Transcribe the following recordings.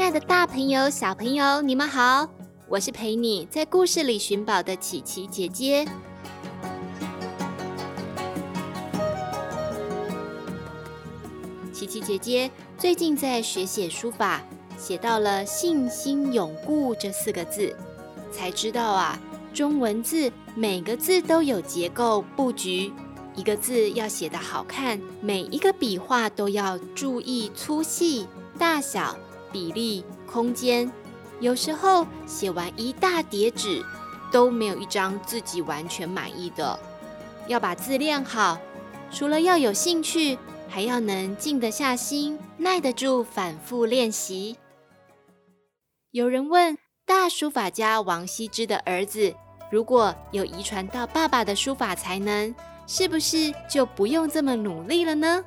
亲爱的大朋友、小朋友，你们好！我是陪你在故事里寻宝的琪琪姐姐。琪琪姐姐最近在学写书法，写到了“信心永固”这四个字，才知道啊，中文字每个字都有结构布局，一个字要写得好看，每一个笔画都要注意粗细、大小、比例、空间。有时候写完一大叠纸，都没有一张自己完全满意的。要把字练好，除了要有兴趣。还要能静得下心，耐得住反复练习。有人问大书法家王羲之的儿子，如果有遗传到爸爸的书法才能，是不是就不用这么努力了呢？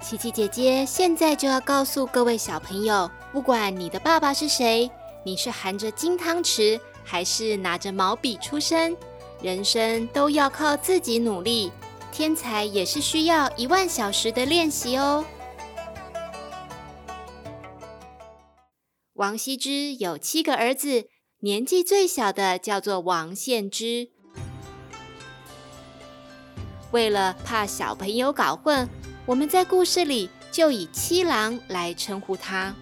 琪琪姐姐现在就要告诉各位小朋友，不管你的爸爸是谁，你是含着金汤匙，还是拿着毛笔出生，人生都要靠自己努力。天才也是需要一万小时的练习哦。王羲之有七个儿子，年纪最小的叫做王献之。为了怕小朋友搞混，我们在故事里就以七郎来称呼他。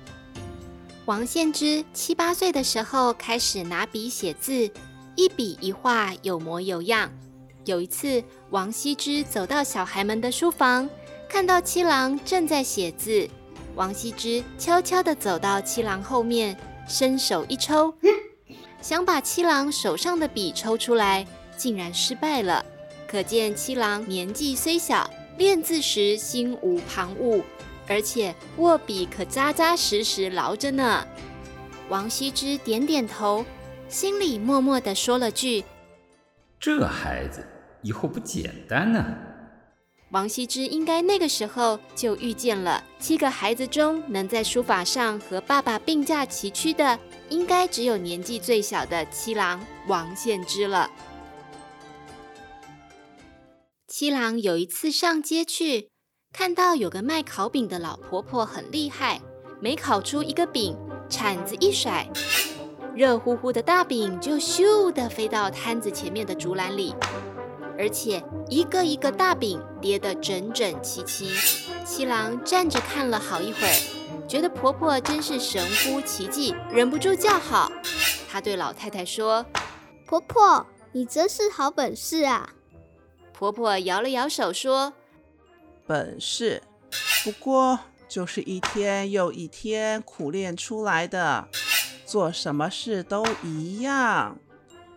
王献之七八岁的时候开始拿笔写字，一笔一画有模有样。有一次，王羲之走到小孩们的书房，看到七郎正在写字。王羲之悄悄地走到七郎后面，伸手一抽，想把七郎手上的笔抽出来，竟然失败了。可见七郎年纪虽小，练字时心无旁骛，而且握笔可扎扎实实牢着呢。王羲之点点头，心里默默地说了句：“这孩子。”以后不简单呢。王羲之应该那个时候就遇见了，七个孩子中能在书法上和爸爸并驾齐驱的，应该只有年纪最小的七郎王献之了。七郎有一次上街去，看到有个卖烤饼的老婆婆很厉害，每烤出一个饼，铲子一甩，热乎乎的大饼就咻的飞到摊子前面的竹篮里。而且一个一个大饼叠得整整齐齐，七郎站着看了好一会儿，觉得婆婆真是神乎其技，忍不住叫好。他对老太太说：“婆婆，你真是好本事啊！”婆婆摇了摇手说：“本事，不过就是一天又一天苦练出来的，做什么事都一样，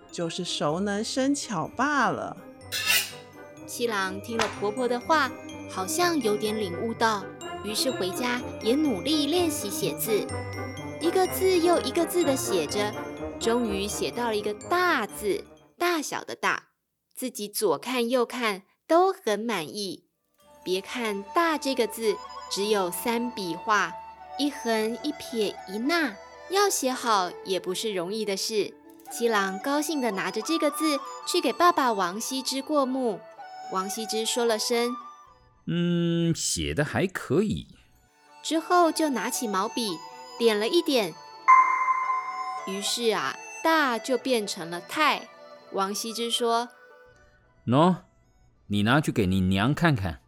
就是熟能生巧罢了。”七郎听了婆婆的话，好像有点领悟到，于是回家也努力练习写字，一个字又一个字的写着，终于写到了一个大字，大小的大，自己左看右看都很满意。别看“大”这个字只有三笔画，一横一撇一捺，要写好也不是容易的事。七郎高兴地拿着这个字去给爸爸王羲之过目。王羲之说了声：“嗯，写的还可以。”之后就拿起毛笔点了一点，于是啊，大就变成了太。王羲之说：“喏，你拿去给你娘看看。”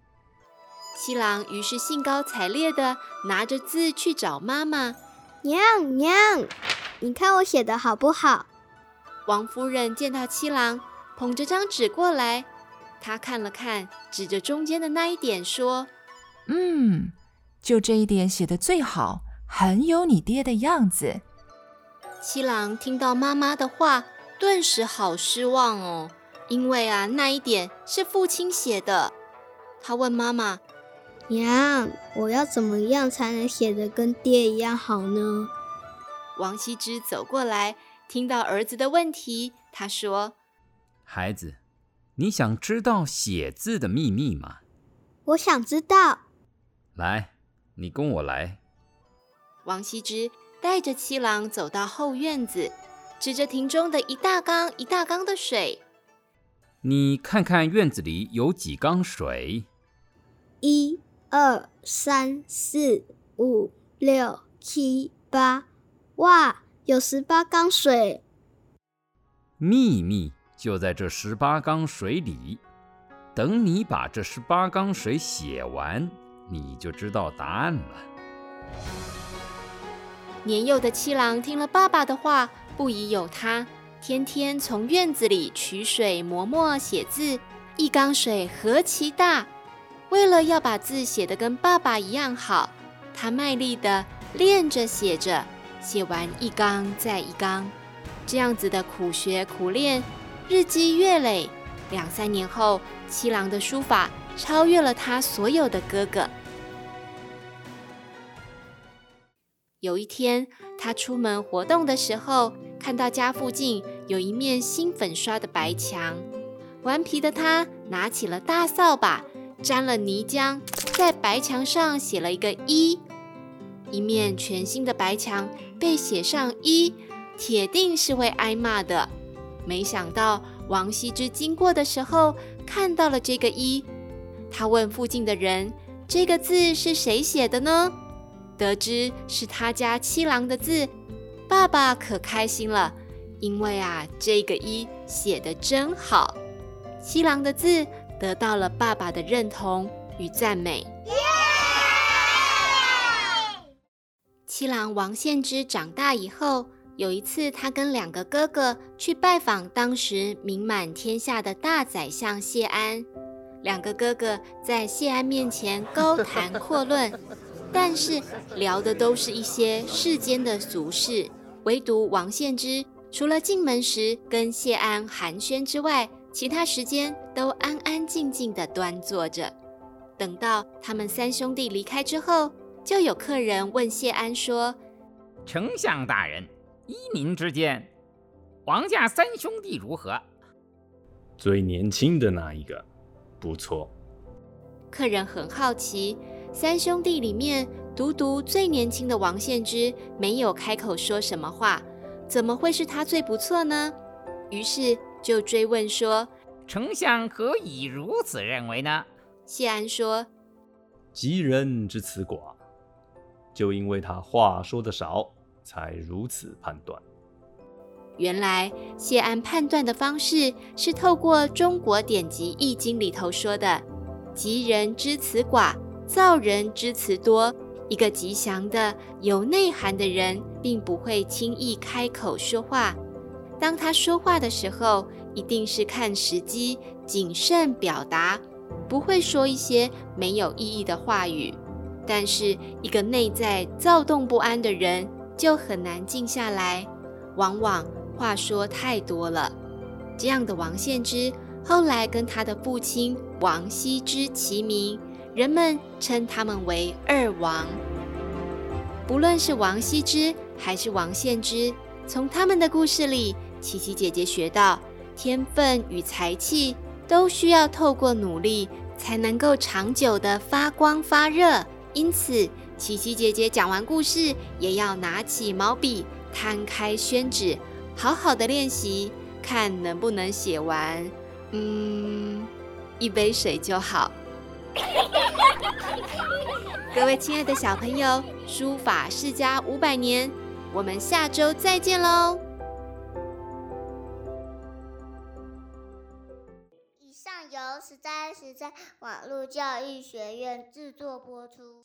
七郎于是兴高采烈地拿着字去找妈妈：“娘娘，你看我写的好不好？”王夫人见到七郎捧着张纸过来。她看了看，指着中间的那一点说：“嗯，就这一点写的最好，很有你爹的样子。”七郎听到妈妈的话，顿时好失望哦，因为啊，那一点是父亲写的。他问妈妈：“娘，我要怎么样才能写得跟爹一样好呢？王羲之走过来，听到儿子的问题，他说：“孩子，你想知道写字的秘密吗？”“我想知道。”“来，你跟我来。”王羲之带着七郎走到后院子，指着亭中的一大缸一大缸的水：“你看看院子里有几缸水？”“一。”二三四五六七八，哇，有十八缸水！秘密就在这十八缸水里。等你把这十八缸水写完，你就知道答案了。年幼的七郎听了爸爸的话，不疑有他，天天从院子里取水磨墨写字，一缸水何其大！为了要把字写得跟爸爸一样好，他卖力地练着写着，写完一缸再一缸，这样子的苦学苦练，日积月累，两三年后，七郎的书法超越了他所有的哥哥。有一天，他出门活动的时候，看到家附近有一面新粉刷的白墙，顽皮的他拿起了大扫把。沾了泥浆，在白墙上写了一个一，一面全新的白墙被写上一，铁定是会挨骂的。没想到王羲之经过的时候看到了这个一，他问附近的人：“这个字是谁写的呢？”得知是他家七郎的字，爸爸可开心了，因为啊，这个一写得真好，七郎的字。得到了爸爸的认同与赞美。七郎王献之长大以后，有一次，他跟两个哥哥去拜访当时名满天下的大宰相谢安。两个哥哥在谢安面前高谈阔论，但是聊的都是一些世间的俗事，唯独王献之除了进门时跟谢安寒暄之外，其他时间都安安静静地端坐着，等到他们三兄弟离开之后，就有客人问谢安说：“丞相大人，依您之见，王家三兄弟如何？”最年轻的那一个，不错。客人很好奇，三兄弟里面独独最年轻的王献之没有开口说什么话，怎么会是他最不错呢？于是。就追问说：“丞相何以如此认为呢？”谢安说：“吉人之辞寡，就因为他话说得少，才如此判断。”原来谢安判断的方式是透过中国典籍《易经》里头说的“吉人之辞寡，造人之辞多”。一个吉祥的、有内涵的人，并不会轻易开口说话。当他说话的时候，一定是看时机，谨慎表达，不会说一些没有意义的话语。但是，一个内在躁动不安的人，就很难静下来，往往话说太多了。这样的王献之，后来跟他的父亲王羲之齐名，人们称他们为二王。不论是王羲之还是王献之，从他们的故事里。琪琪姐姐学到，天分与才气都需要透过努力才能够长久的发光发热。因此，琪琪姐姐讲完故事，也要拿起毛笔，摊开宣纸，好好的练习，看能不能写完。嗯，一杯水就好。各位亲爱的小朋友，书法世家五百年，我们下周再见喽！以上由实在实在，网络教育学院制作播出。